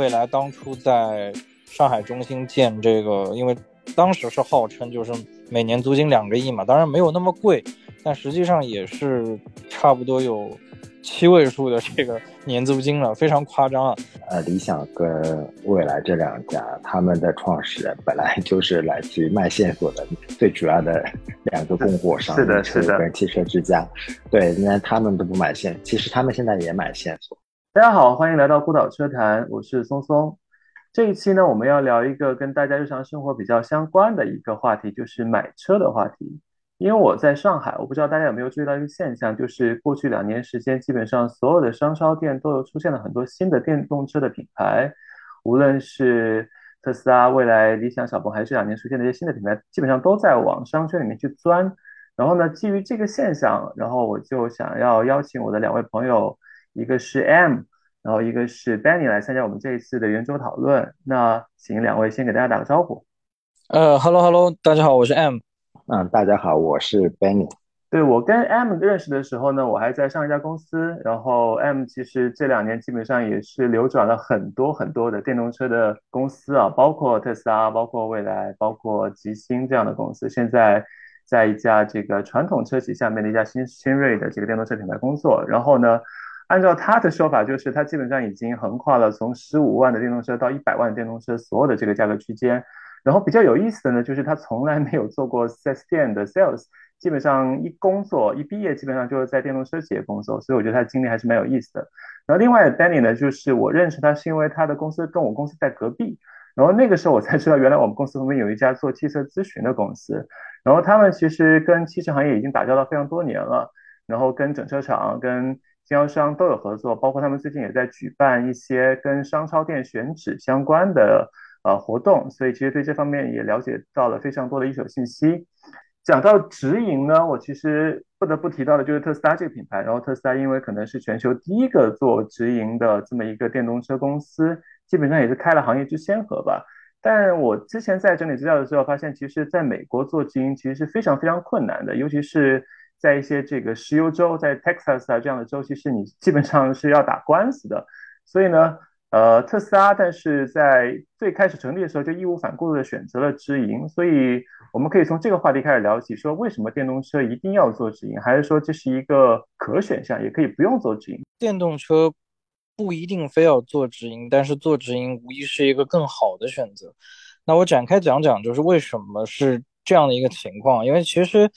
未来当初在上海中心建这个，因为当时是号称就是每年租金两个亿嘛，当然没有那么贵，但实际上也是差不多有。七位数的这个年租金了，非常夸张啊！呃，理想跟未来这两家，他们的创始人本来就是来自于卖线索的最主要的两个供货商，是的，是的，跟汽车之家。对，那他们都不买线，其实他们现在也买线索。大家好，欢迎来到孤岛车谈，我是松松。这一期呢，我们要聊一个跟大家日常生活比较相关的一个话题，就是买车的话题。因为我在上海，我不知道大家有没有注意到一个现象，就是过去两年时间，基本上所有的商超店都有出现了很多新的电动车的品牌，无论是特斯拉、蔚来、理想、小鹏，还是这两年出现的一些新的品牌，基本上都在往商圈里面去钻。然后呢，基于这个现象，然后我就想要邀请我的两位朋友，一个是 M，然后一个是 Benny 来参加我们这一次的圆桌讨论。那请两位先给大家打个招呼。呃，Hello Hello，大家好，我是 M。嗯，大家好，我是 Benny。对我跟 M 认识的时候呢，我还在上一家公司。然后 M 其实这两年基本上也是流转了很多很多的电动车的公司啊，包括特斯拉、包括蔚来、包括吉星这样的公司。现在在一家这个传统车企下面的一家新新锐的这个电动车品牌工作。然后呢，按照他的说法，就是他基本上已经横跨了从十五万的电动车到一百万的电动车所有的这个价格区间。然后比较有意思的呢，就是他从来没有做过 4S 店的 sales，基本上一工作一毕业，基本上就是在电动车企业工作，所以我觉得他经历还是蛮有意思的。然后另外 Danny 呢，就是我认识他是因为他的公司跟我公司在隔壁，然后那个时候我才知道，原来我们公司旁边有一家做汽车咨询的公司，然后他们其实跟汽车行业已经打交道非常多年了，然后跟整车厂、跟经销商都有合作，包括他们最近也在举办一些跟商超店选址相关的。呃，活动，所以其实对这方面也了解到了非常多的一手信息。讲到直营呢，我其实不得不提到的就是特斯拉这个品牌。然后特斯拉因为可能是全球第一个做直营的这么一个电动车公司，基本上也是开了行业之先河吧。但我之前在整理资料的时候发现，其实在美国做直营其实是非常非常困难的，尤其是在一些这个石油州，在 Texas 啊这样的州，其实你基本上是要打官司的。所以呢。呃，特斯拉，但是在最开始成立的时候就义无反顾的选择了直营，所以我们可以从这个话题开始聊起，说为什么电动车一定要做直营，还是说这是一个可选项，也可以不用做直营？电动车不一定非要做直营，但是做直营无疑是一个更好的选择。那我展开讲讲，就是为什么是这样的一个情况？因为其实，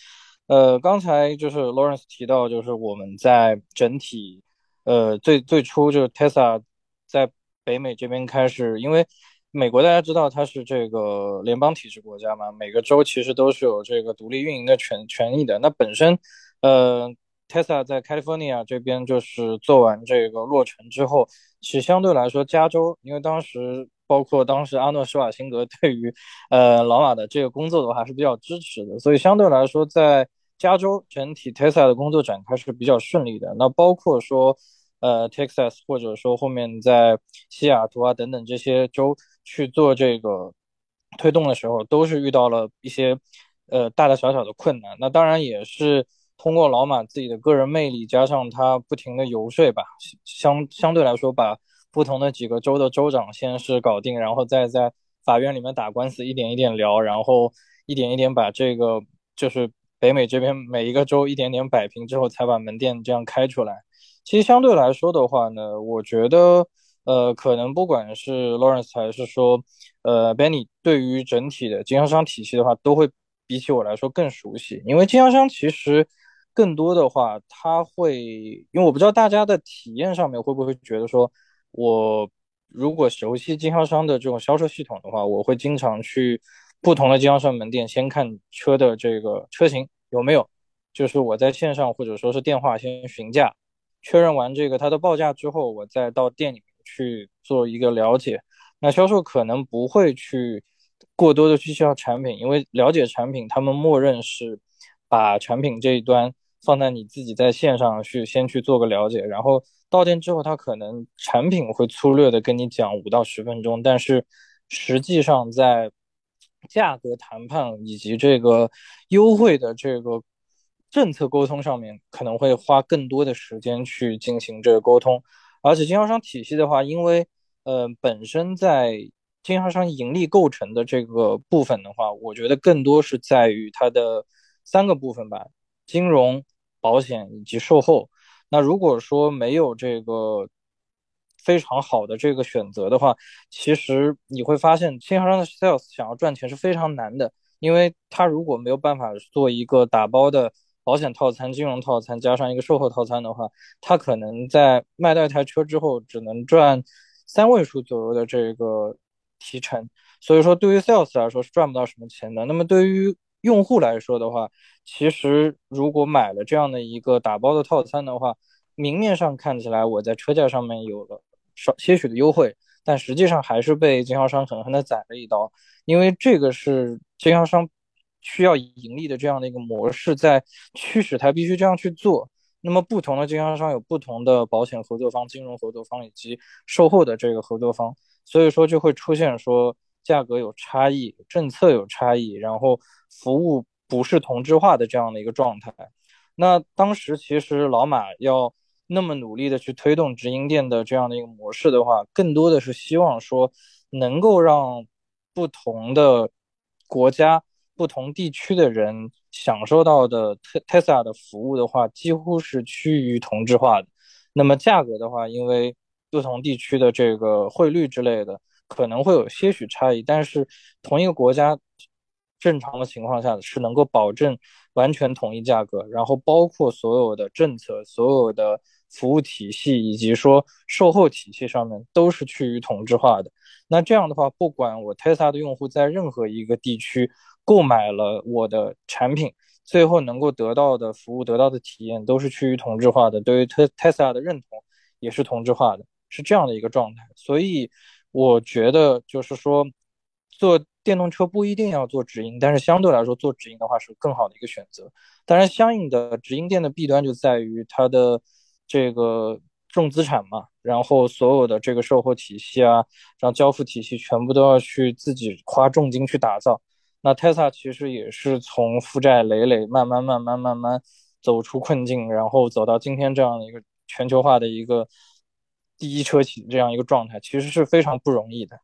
呃，刚才就是 Lawrence 提到，就是我们在整体，呃，最最初就是 Tesla 在北美这边开始，因为美国大家知道它是这个联邦体制国家嘛，每个州其实都是有这个独立运营的权权益的。那本身，呃，Tesla 在 California 这边就是做完这个落成之后，其实相对来说，加州因为当时包括当时阿诺施瓦辛格 对于呃老马的这个工作的话还是比较支持的，所以相对来说，在加州整体 Tesla 的工作展开是比较顺利的。那包括说。呃，Texas 或者说后面在西雅图啊等等这些州去做这个推动的时候，都是遇到了一些呃大大小小的困难。那当然也是通过老马自己的个人魅力，加上他不停的游说吧，相相对来说把不同的几个州的州长先是搞定，然后再在法院里面打官司，一点一点聊，然后一点一点把这个就是北美这边每一个州一点点摆平之后，才把门店这样开出来。其实相对来说的话呢，我觉得，呃，可能不管是 Lawrence 还是说，呃，Benny，对于整体的经销商体系的话，都会比起我来说更熟悉。因为经销商其实更多的话，他会，因为我不知道大家的体验上面会不会觉得说，我如果熟悉经销商的这种销售系统的话，我会经常去不同的经销商门店，先看车的这个车型有没有，就是我在线上或者说是电话先询价。确认完这个它的报价之后，我再到店里面去做一个了解。那销售可能不会去过多的去介绍产品，因为了解产品，他们默认是把产品这一端放在你自己在线上去先去做个了解，然后到店之后，他可能产品会粗略的跟你讲五到十分钟，但是实际上在价格谈判以及这个优惠的这个。政策沟通上面可能会花更多的时间去进行这个沟通，而且经销商体系的话，因为呃，本身在经销商盈利构成的这个部分的话，我觉得更多是在于它的三个部分吧：金融、保险以及售后。那如果说没有这个非常好的这个选择的话，其实你会发现经销商的 sales 想要赚钱是非常难的，因为他如果没有办法做一个打包的保险套餐、金融套餐加上一个售后套餐的话，他可能在卖掉一台车之后只能赚三位数左右的这个提成，所以说对于 sales 来说是赚不到什么钱的。那么对于用户来说的话，其实如果买了这样的一个打包的套餐的话，明面上看起来我在车价上面有了少些许的优惠，但实际上还是被经销商狠狠的宰了一刀，因为这个是经销商需要盈利的这样的一个模式，在驱使他必须这样去做。那么不同的经销商有不同的保险合作方、金融合作方以及售后的这个合作方，所以说就会出现说价格有差异、政策有差异，然后服务不是同质化的这样的一个状态。那当时其实老马要那么努力的去推动直营店的这样的一个模式的话，更多的是希望说能够让不同的国家。不同地区的人享受到的特 Tesla 的服务的话，几乎是趋于同质化的。那么价格的话，因为不同地区的这个汇率之类的，可能会有些许差异。但是同一个国家正常的情况下是能够保证完全统一价格，然后包括所有的政策、所有的服务体系以及说售后体系上面都是趋于同质化的。那这样的话，不管我 Tesla 的用户在任何一个地区。购买了我的产品，最后能够得到的服务、得到的体验都是趋于同质化的，对于特特斯拉的认同也是同质化的，是这样的一个状态。所以我觉得就是说，做电动车不一定要做直营，但是相对来说做直营的话是更好的一个选择。当然，相应的直营店的弊端就在于它的这个重资产嘛，然后所有的这个售后体系啊，然后交付体系全部都要去自己花重金去打造。那 Tesla 其实也是从负债累累，慢慢慢慢慢慢走出困境，然后走到今天这样的一个全球化的一个第一车企这样一个状态，其实是非常不容易的。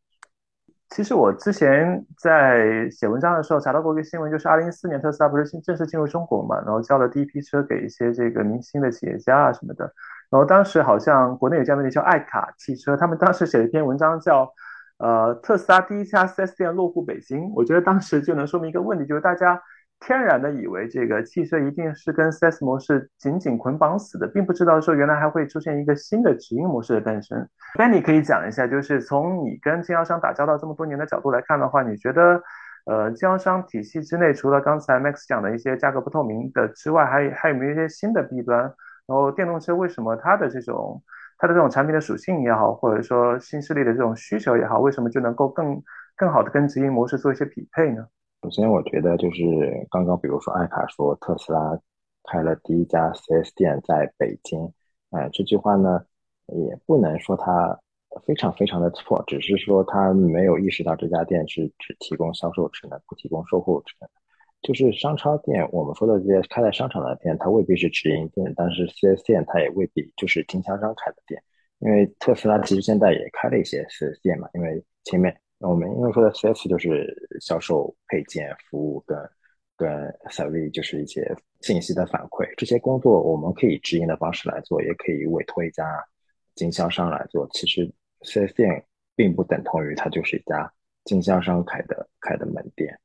其实我之前在写文章的时候查到过一个新闻，就是二零一四年特斯拉不是正式进入中国嘛，然后交了第一批车给一些这个明星的企业家啊什么的，然后当时好像国内有家媒体叫爱卡汽车，他们当时写了一篇文章叫。呃，特斯拉第一家 4S 店落户北京，我觉得当时就能说明一个问题，就是大家天然的以为这个汽车一定是跟 4S 模式紧紧捆绑死的，并不知道说原来还会出现一个新的直营模式的诞生。那你可以讲一下，就是从你跟经销商打交道这么多年的角度来看的话，你觉得呃，经销商体系之内，除了刚才 Max 讲的一些价格不透明的之外，还还有没有一些新的弊端？然后电动车为什么它的这种？它的这种产品的属性也好，或者说新势力的这种需求也好，为什么就能够更更好的跟直营模式做一些匹配呢？首先，我觉得就是刚刚比如说艾卡说特斯拉开了第一家 4S 店在北京，哎，这句话呢也不能说它非常非常的错，只是说他没有意识到这家店是只提供销售职能，不提供售后职能。就是商超店，我们说的这些开在商场的店，它未必是直营店；但是 4S 店，它也未必就是经销商开的店。因为特斯拉其实现在也开了一些 4S 店嘛。因为前面那我们因为说的 CS 就是销售配件、服务跟跟 service，就是一些信息的反馈。这些工作我们可以直营的方式来做，也可以委托一家经销商来做。其实 4S 店并不等同于它就是一家经销商开的开的门店。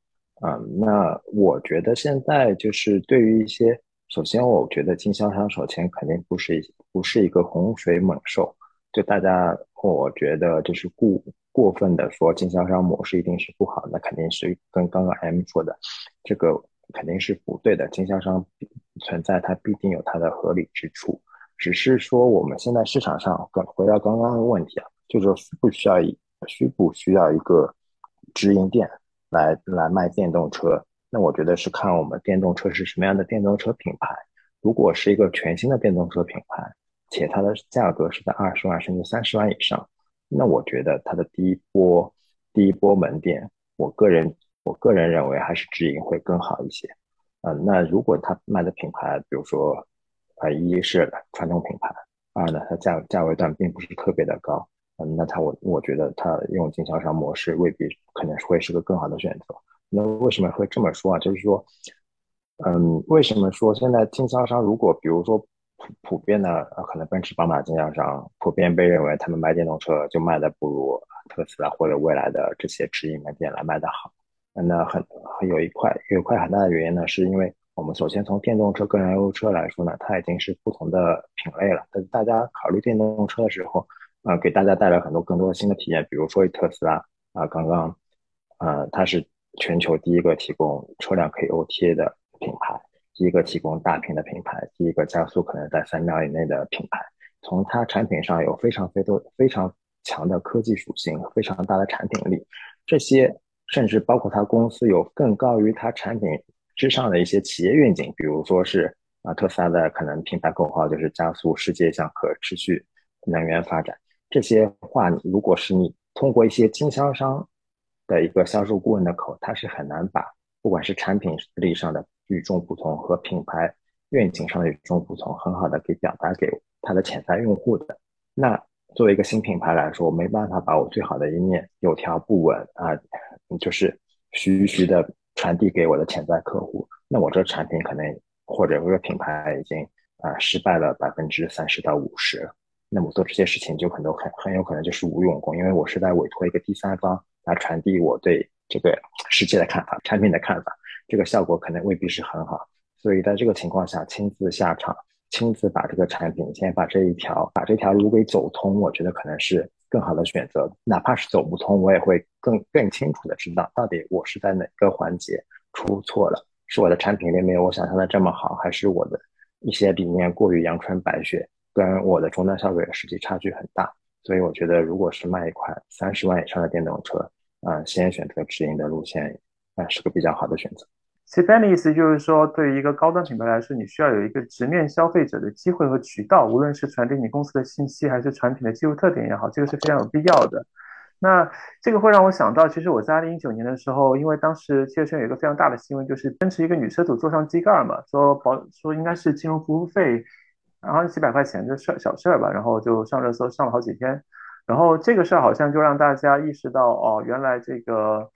嗯，那我觉得现在就是对于一些，首先我觉得经销商首先肯定不是一不是一个洪水猛兽，就大家我觉得就是过过分的说经销商模式一定是不好，那肯定是跟刚刚 M 说的这个肯定是不对的。经销商存在它必定有它的合理之处，只是说我们现在市场上，回到刚刚的问题啊，就是需不需要一需不需要一个直营店？来来卖电动车，那我觉得是看我们电动车是什么样的电动车品牌。如果是一个全新的电动车品牌，且它的价格是在二十万甚至三十万以上，那我觉得它的第一波第一波门店，我个人我个人认为还是直营会更好一些。嗯，那如果它卖的品牌，比如说，呃，一是传统品牌，二呢它价价位段并不是特别的高，嗯，那他我我觉得他用经销商模式未必可能会是个更好的选择。那为什么会这么说啊？就是说，嗯，为什么说现在经销商如果比如说普遍的呃，可能奔驰、宝马经销商普遍被认为他们卖电动车就卖的不如特斯拉或者未来的这些直营门店来卖的好？那很很有一块有一块很大的原因呢，是因为我们首先从电动车跟燃油车来说呢，它已经是不同的品类了。但大家考虑电动车的时候，呃，给大家带来很多更多的新的体验。比如说特斯拉啊，刚刚，呃，它是全球第一个提供车辆可以 OTA 的品牌，第一个提供大屏的品牌，第一个加速可能在三秒以内的品牌。从它产品上有非常非多非常强的科技属性，非常大的产品力，这些。甚至包括它公司有更高于它产品之上的一些企业愿景，比如说是啊，特斯拉的可能品牌口号就是加速世界向可持续能源发展。这些话，如果是你通过一些经销商的一个销售顾问的口，他是很难把不管是产品力上的与众不同和品牌愿景上的与众不同，很好的给表达给他的潜在用户的。那作为一个新品牌来说，我没办法把我最好的一面有条不紊啊。就是徐徐的传递给我的潜在客户，那我这产品可能或者这个品牌已经啊失败了百分之三十到五十，那么做这些事情就可能很很有可能就是无用功，因为我是在委托一个第三方来传递我对这个世界的看法、产品的看法，这个效果可能未必是很好，所以在这个情况下亲自下场，亲自把这个产品先把这一条把这条路给走通，我觉得可能是。更好的选择，哪怕是走不通，我也会更更清楚的知道到底我是在哪个环节出错了，是我的产品力没有我想象的这么好，还是我的一些理念过于阳春白雪，跟我的终端消费者实际差距很大。所以我觉得，如果是卖一款三十万以上的电动车，嗯，先选择直营的路线，啊，是个比较好的选择。其实 Ben 的意思就是说，对于一个高端品牌来说，你需要有一个直面消费者的机会和渠道，无论是传递你公司的信息，还是产品的技术特点也好，这个是非常有必要的。那这个会让我想到，其实我在二零一九年的时候，因为当时汽车圈有一个非常大的新闻，就是奔驰一个女车主坐上机盖嘛，说保说应该是金融服务费，然后几百块钱的事小事儿吧，然后就上热搜上了好几天，然后这个事儿好像就让大家意识到，哦，原来这个。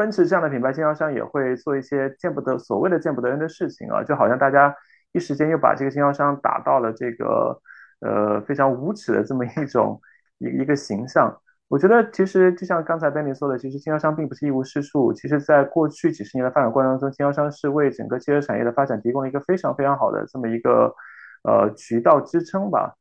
奔驰这样的品牌经销商也会做一些见不得所谓的见不得人的事情啊，就好像大家一时间又把这个经销商打到了这个呃非常无耻的这么一种一一个形象。我觉得其实就像刚才 Benny 说的，其实经销商并不是一无是处。其实，在过去几十年的发展过程当中，经销商是为整个汽车产业的发展提供了一个非常非常好的这么一个呃渠道支撑吧。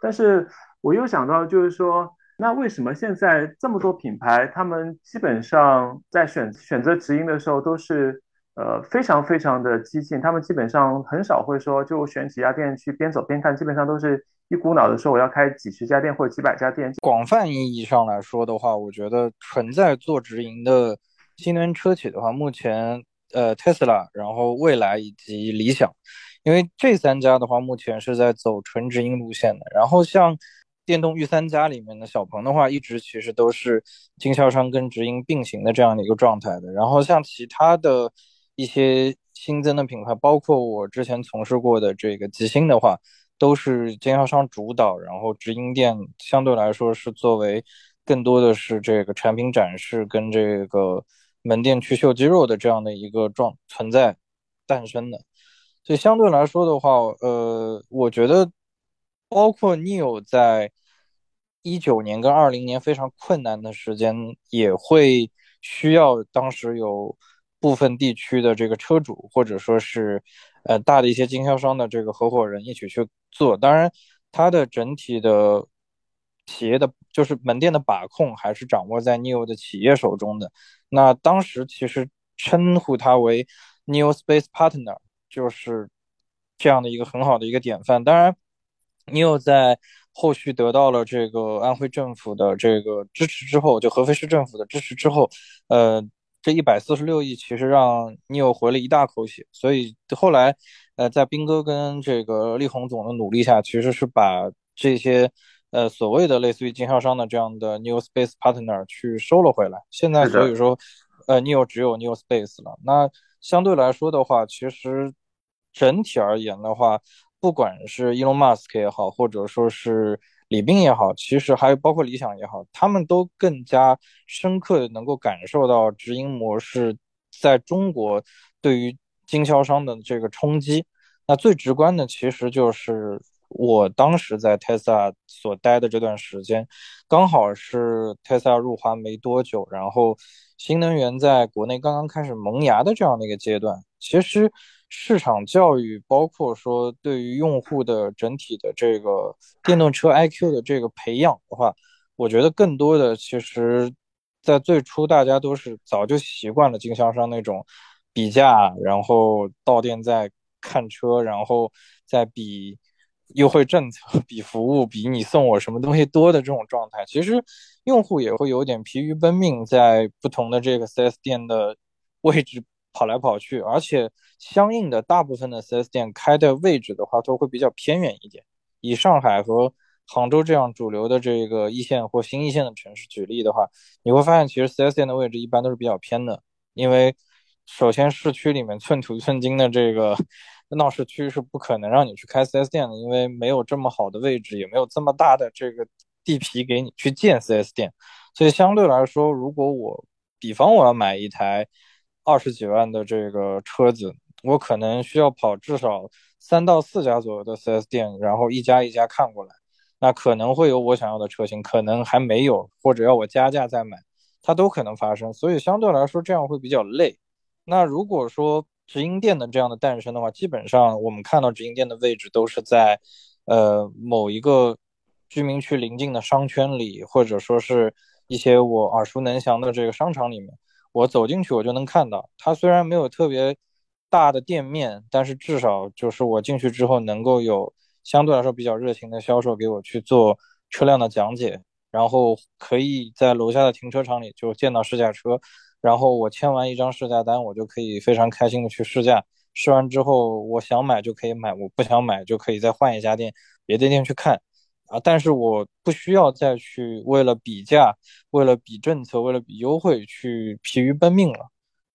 但是我又想到，就是说。那为什么现在这么多品牌，他们基本上在选选择直营的时候都是呃非常非常的激进？他们基本上很少会说就选几家店去边走边看，基本上都是一股脑的说我要开几十家店或者几百家店。广泛意义上来说的话，我觉得存在做直营的新能源车企的话，目前呃特斯拉，然后蔚来以及理想，因为这三家的话目前是在走纯直营路线的，然后像。电动御三家里面的小鹏的话，一直其实都是经销商跟直营并行的这样的一个状态的。然后像其他的一些新增的品牌，包括我之前从事过的这个吉星的话，都是经销商主导，然后直营店相对来说是作为更多的是这个产品展示跟这个门店去秀肌肉的这样的一个状存在诞生的。所以相对来说的话，呃，我觉得。包括 Neo 在一九年跟二零年非常困难的时间，也会需要当时有部分地区的这个车主或者说是呃大的一些经销商的这个合伙人一起去做。当然，它的整体的企业的就是门店的把控还是掌握在 Neo 的企业手中的。那当时其实称呼它为 New Space Partner，就是这样的一个很好的一个典范。当然。你有在后续得到了这个安徽政府的这个支持之后，就合肥市政府的支持之后，呃，这一百四十六亿其实让你有回了一大口血。所以后来，呃，在斌哥跟这个力宏总的努力下，其实是把这些呃所谓的类似于经销商的这样的 New Space Partner 去收了回来。现在所以说，呃，New 只有 New Space 了。那相对来说的话，其实整体而言的话。不管是 Elon Musk 也好，或者说是李斌也好，其实还有包括理想也好，他们都更加深刻的能够感受到直营模式在中国对于经销商的这个冲击。那最直观的其实就是我当时在 Tesla 所待的这段时间，刚好是 Tesla 入华没多久，然后新能源在国内刚刚开始萌芽的这样的一个阶段。其实市场教育，包括说对于用户的整体的这个电动车 IQ 的这个培养的话，我觉得更多的其实，在最初大家都是早就习惯了经销商那种比价，然后到店再看车，然后再比优惠政策、比服务、比你送我什么东西多的这种状态。其实用户也会有点疲于奔命，在不同的这个 4S 店的位置。跑来跑去，而且相应的大部分的 4S 店开的位置的话，都会比较偏远一点。以上海和杭州这样主流的这个一线或新一线的城市举例的话，你会发现其实 4S 店的位置一般都是比较偏的。因为首先市区里面寸土寸金的这个 闹市区是不可能让你去开 4S 店的，因为没有这么好的位置，也没有这么大的这个地皮给你去建 4S 店。所以相对来说，如果我比方我要买一台。二十几万的这个车子，我可能需要跑至少三到四家左右的 4S 店，然后一家一家看过来，那可能会有我想要的车型，可能还没有，或者要我加价再买，它都可能发生。所以相对来说，这样会比较累。那如果说直营店的这样的诞生的话，基本上我们看到直营店的位置都是在呃某一个居民区邻近的商圈里，或者说是一些我耳熟能详的这个商场里面。我走进去，我就能看到，它虽然没有特别大的店面，但是至少就是我进去之后，能够有相对来说比较热情的销售给我去做车辆的讲解，然后可以在楼下的停车场里就见到试驾车，然后我签完一张试驾单，我就可以非常开心的去试驾，试完之后我想买就可以买，我不想买就可以再换一家店，别的店去看。啊！但是我不需要再去为了比价、为了比政策、为了比优惠去疲于奔命了。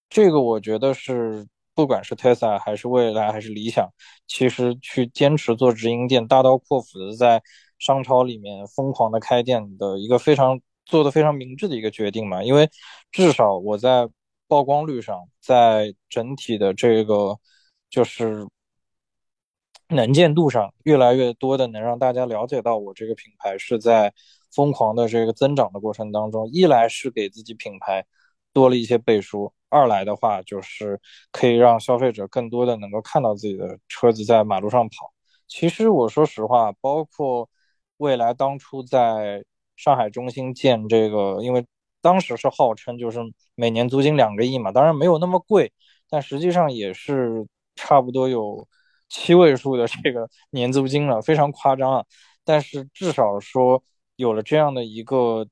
这个我觉得是，不管是 Tesla 还是未来还是理想，其实去坚持做直营店，大刀阔斧的在商超里面疯狂的开店的一个非常做的非常明智的一个决定嘛。因为至少我在曝光率上，在整体的这个就是。能见度上越来越多的能让大家了解到我这个品牌是在疯狂的这个增长的过程当中，一来是给自己品牌多了一些背书，二来的话就是可以让消费者更多的能够看到自己的车子在马路上跑。其实我说实话，包括未来当初在上海中心建这个，因为当时是号称就是每年租金两个亿嘛，当然没有那么贵，但实际上也是差不多有。七位数的这个年租金了，非常夸张啊！但是至少说有了这样的一个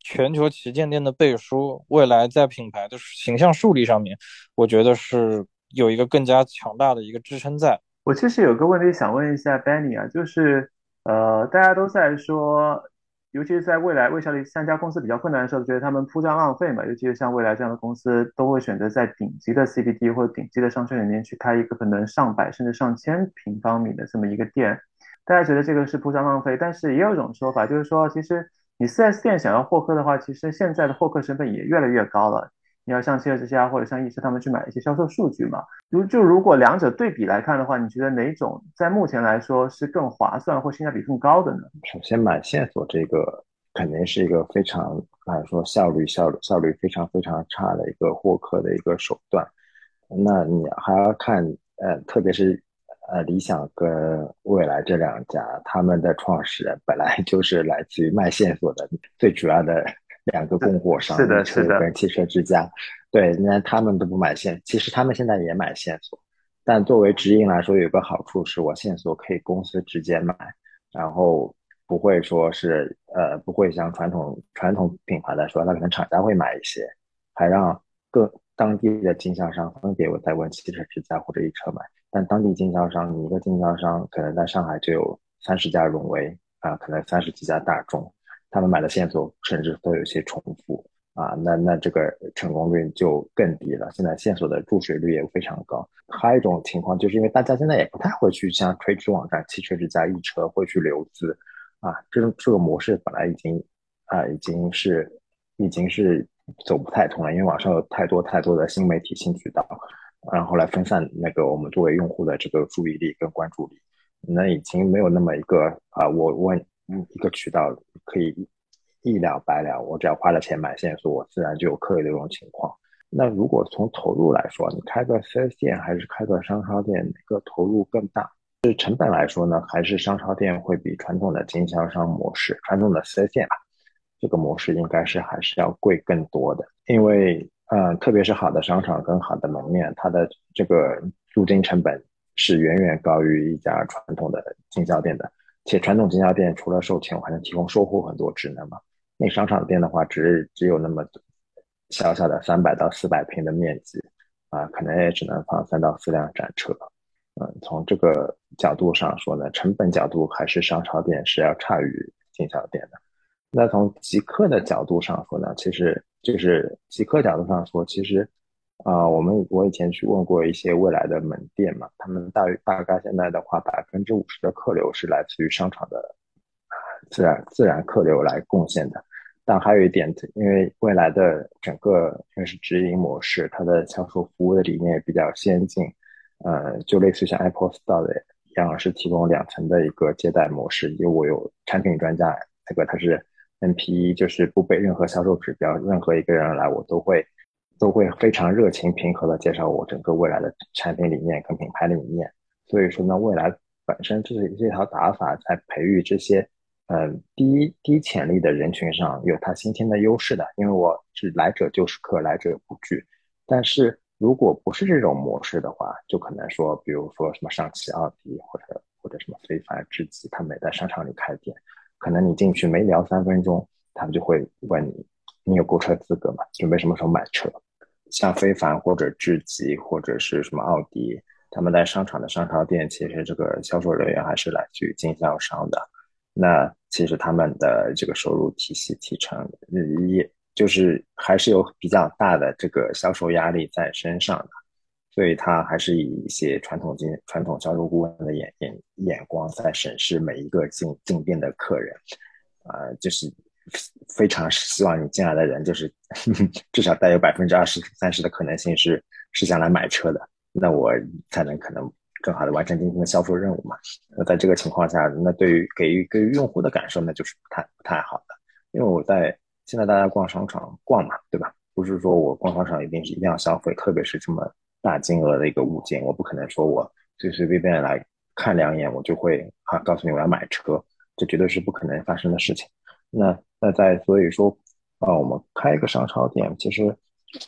全球旗舰店的背书，未来在品牌的形象树立上面，我觉得是有一个更加强大的一个支撑在。我其实有个问题想问一下 Benny 啊，就是呃，大家都在说。尤其是在未来，魏小李三家公司比较困难的时候，觉得他们铺张浪费嘛。尤其是像未来这样的公司，都会选择在顶级的 CBD 或者顶级的商圈里面去开一个可能上百甚至上千平方米的这么一个店。大家觉得这个是铺张浪费，但是也有一种说法，就是说，其实你 4S 店想要获客的话，其实现在的获客成本也越来越高了。你要像汽车之家或者像易车他们去买一些销售数据嘛？如就如果两者对比来看的话，你觉得哪种在目前来说是更划算或性价比更高的呢？首先买线索这个肯定是一个非常来说效率效率效率非常非常差的一个获客的一个手段。那你还要看呃，特别是呃理想跟未来这两家，他们的创始人本来就是来自于卖线索的最主要的。两个供货商，是的，是的，跟汽车之家，对，那他们都不买线，其实他们现在也买线索，但作为直营来说，有个好处是我线索可以公司直接买，然后不会说是呃，不会像传统传统品牌来说，那可能厂家会买一些，还让各当地的经销商分别我再问汽车之家或者一车买，但当地经销商，你一个经销商可能在上海就有三十家荣威啊，可能三十几家大众。他们买的线索甚至都有些重复啊，那那这个成功率就更低了。现在线索的注水率也非常高。还有一种情况，就是因为大家现在也不太会去像垂直网站汽车之家、易车会去留资啊，这种这个模式本来已经啊已经是已经是走不太通了，因为网上有太多太多的新媒体新渠道，然后来分散那个我们作为用户的这个注意力跟关注力，那已经没有那么一个啊我问嗯一个渠道可以一了百了，我只要花了钱买线索，我自然就有客流的这种情况。那如果从投入来说，你开个 4S 店还是开个商超店，哪个投入更大？是成本来说呢，还是商超店会比传统的经销商模式、传统的 4S 店吧，这个模式应该是还是要贵更多的。因为，呃，特别是好的商场跟好的门面，它的这个租金成本是远远高于一家传统的经销店的。且传统经销店除了售前，我还能提供售后很多职能嘛。那商场店的话，只只有那么。小小的三百到四百平的面积，啊，可能也只能放三到四辆展车，嗯，从这个角度上说呢，成本角度还是商超店是要差于经销店的。那从极客的角度上说呢，其实就是极客角度上说，其实啊，我们我以前去问过一些未来的门店嘛，他们大大概现在的话，百分之五十的客流是来自于商场的自然自然客流来贡献的。但还有一点，因为未来的整个因为是直营模式，它的销售服务的理念也比较先进，呃，就类似像 Apple Store 的一样，是提供两层的一个接待模式。因为我有产品专家，这个他是 NPE，就是不背任何销售指标，任何一个人来，我都会都会非常热情平和的介绍我整个未来的产品理念跟品牌理念。所以说呢，未来本身这是这套打法在培育这些。嗯，低低潜力的人群上有它先天的优势的，因为我是来者就是客，来者不拒。但是如果不是这种模式的话，就可能说，比如说什么上汽、奥迪或者或者什么非凡、之极，他们在商场里开店，可能你进去没聊三分钟，他们就会问你，你有购车资格吗？准备什么时候买车？像非凡或者智极或者是什么奥迪，他们在商场的商超店，其实这个销售人员还是来自于经销商的。那其实他们的这个收入体系提成，也就是还是有比较大的这个销售压力在身上的，所以他还是以一些传统经传统销售顾问的眼眼眼光在审视每一个进进店的客人，啊，就是非常希望你进来的人就是 至少带有百分之二十三十的可能性是是想来买车的，那我才能可能。更好的完成今天的销售任务嘛？那在这个情况下，那对于给予给予用户的感受，那就是不太不太好的。因为我在现在大家逛商场逛嘛，对吧？不是说我逛商场一定是一定要消费，特别是这么大金额的一个物件，我不可能说我随随便便来看两眼，我就会啊告诉你我要买车，这绝对是不可能发生的事情。那那在所以说啊，我们开一个商超店，其实。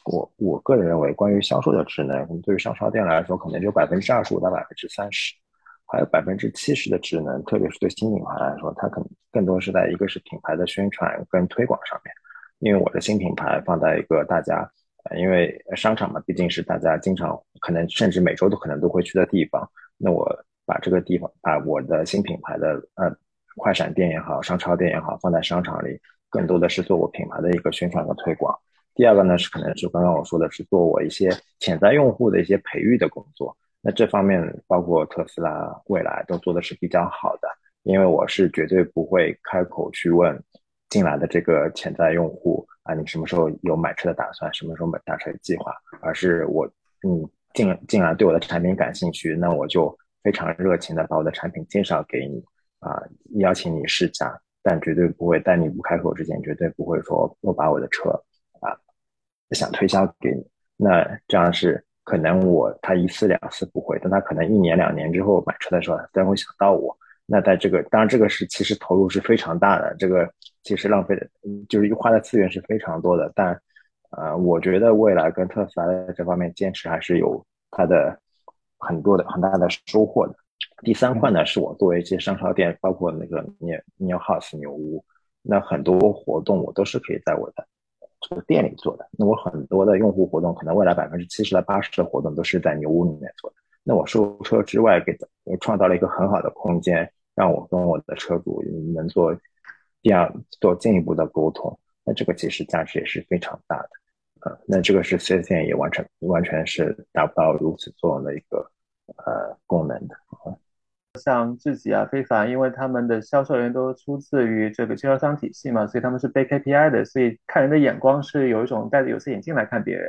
我我个人认为，关于销售的职能，对于商超店来说，可能就百分之二十五到百分之三十，还有百分之七十的职能，特别是对新品牌来说，它可能更多是在一个是品牌的宣传跟推广上面。因为我的新品牌放在一个大家，因为商场嘛，毕竟是大家经常可能甚至每周都可能都会去的地方，那我把这个地方，把我的新品牌的呃快闪店也好，商超店也好，放在商场里，更多的是做我品牌的一个宣传和推广。第二个呢是可能是刚刚我说的是做我一些潜在用户的一些培育的工作，那这方面包括特斯拉、未来都做的是比较好的，因为我是绝对不会开口去问进来的这个潜在用户啊，你什么时候有买车的打算，什么时候买大车的计划，而是我嗯进进来对我的产品感兴趣，那我就非常热情的把我的产品介绍给你啊，邀请你试驾，但绝对不会在你不开口之前，绝对不会说我把我的车啊。想推销给你，那这样是可能我他一次两次不会，但他可能一年两年之后买车的时候，他然会想到我。那在这个当然这个是其实投入是非常大的，这个其实浪费的，就是花的资源是非常多的。但呃，我觉得未来跟特斯拉在这方面坚持还是有它的很多的很大的收获的。第三块呢，是我作为一些商超店，包括那个 New New House 牛屋，那很多活动我都是可以在我的。这个店里做的，那我很多的用户活动，可能未来百分之七十到八十的活动都是在牛屋里面做的。那我售车之外，给创造了一个很好的空间，让我跟我的车主能做第二做进一步的沟通。那这个其实价值也是非常大的，呃，那这个是 4S 店也完成完全是达不到如此作用的一个呃功能的。像智己啊、非凡，因为他们的销售人员都出自于这个经销商体系嘛，所以他们是背 KPI 的，所以看人的眼光是有一种戴着有色眼镜来看别人。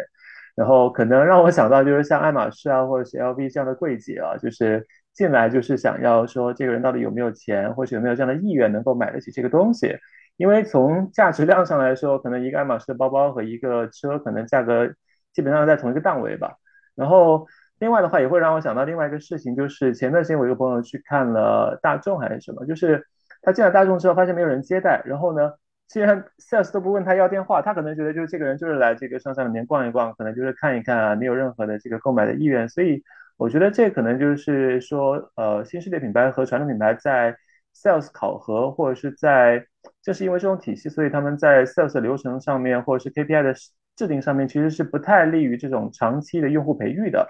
然后可能让我想到就是像爱马仕啊，或者是 LV 这样的柜姐啊，就是进来就是想要说这个人到底有没有钱，或者有没有这样的意愿能够买得起这个东西。因为从价值量上来说，可能一个爱马仕的包包和一个车可能价格基本上在同一个档位吧。然后另外的话也会让我想到另外一个事情，就是前段时间我一个朋友去看了大众还是什么，就是他进了大众之后发现没有人接待，然后呢，既然 sales 都不问他要电话，他可能觉得就是这个人就是来这个商场里面逛一逛，可能就是看一看啊，没有任何的这个购买的意愿。所以我觉得这可能就是说，呃，新世界品牌和传统品牌在 sales 考核或者是在正是因为这种体系，所以他们在 sales 流程上面，或者是 KPI 的制定上面，其实是不太利于这种长期的用户培育的。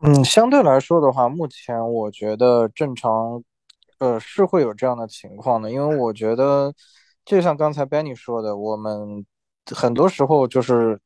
嗯，相对来说的话，目前我觉得正常，呃，是会有这样的情况的。因为我觉得，就像刚才 Benny 说的，我们很多时候就是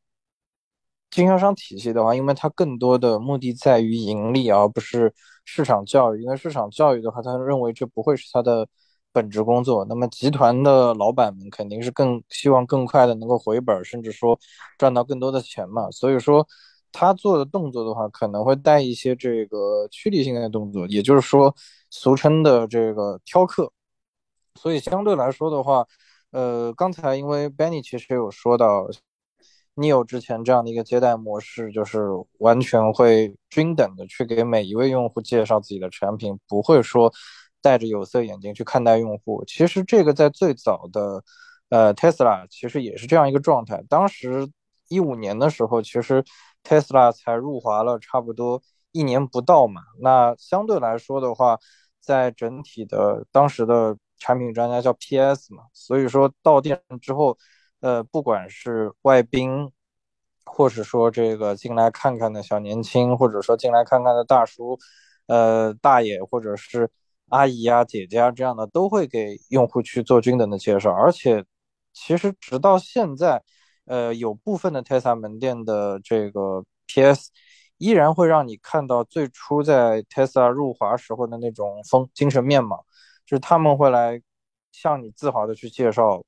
经销商体系的话，因为它更多的目的在于盈利，而不是市场教育。因为市场教育的话，他认为这不会是他的。本职工作，那么集团的老板们肯定是更希望更快的能够回本，甚至说赚到更多的钱嘛。所以说，他做的动作的话，可能会带一些这个趋利性的动作，也就是说，俗称的这个挑客。所以相对来说的话，呃，刚才因为 Benny 其实有说到，Neo 之前这样的一个接待模式，就是完全会均等的去给每一位用户介绍自己的产品，不会说。戴着有色眼镜去看待用户，其实这个在最早的，呃，Tesla 其实也是这样一个状态。当时一五年的时候，其实 Tesla 才入华了差不多一年不到嘛。那相对来说的话，在整体的当时的产品专家叫 PS 嘛，所以说到店之后，呃，不管是外宾，或者说这个进来看看的小年轻，或者说进来看看的大叔，呃，大爷，或者是。阿姨啊、姐姐啊这样的都会给用户去做均等的介绍，而且其实直到现在，呃，有部分的 Tesla 门店的这个 PS 依然会让你看到最初在 Tesla 入华时候的那种风精神面貌，就是他们会来向你自豪的去介绍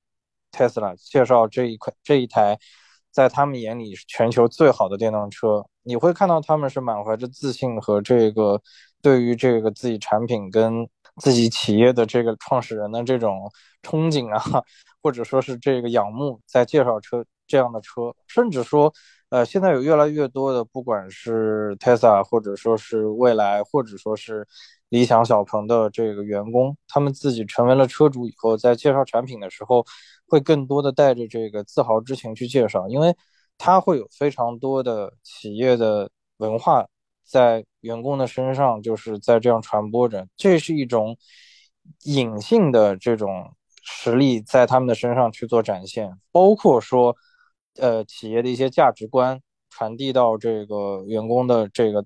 Tesla，介绍这一块这一台在他们眼里是全球最好的电动车，你会看到他们是满怀着自信和这个对于这个自己产品跟自己企业的这个创始人的这种憧憬啊，或者说是这个仰慕，在介绍车这样的车，甚至说，呃，现在有越来越多的，不管是 Tesla，或者说是未来，或者说是理想小鹏的这个员工，他们自己成为了车主以后，在介绍产品的时候，会更多的带着这个自豪之情去介绍，因为他会有非常多的企业的文化。在员工的身上，就是在这样传播着，这是一种隐性的这种实力在他们的身上去做展现，包括说，呃，企业的一些价值观传递到这个员工的这个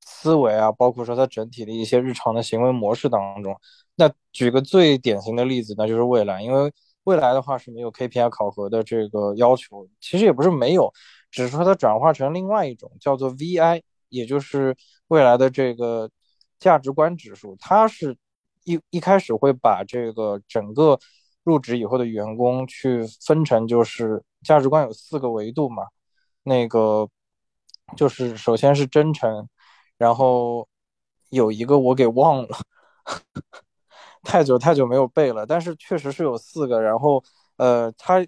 思维啊，包括说他整体的一些日常的行为模式当中。那举个最典型的例子，那就是未来，因为未来的话是没有 KPI 考核的这个要求，其实也不是没有，只是说它转化成另外一种叫做 VI。也就是未来的这个价值观指数，它是一一开始会把这个整个入职以后的员工去分成，就是价值观有四个维度嘛。那个就是首先是真诚，然后有一个我给忘了，太久太久没有背了，但是确实是有四个。然后呃，它。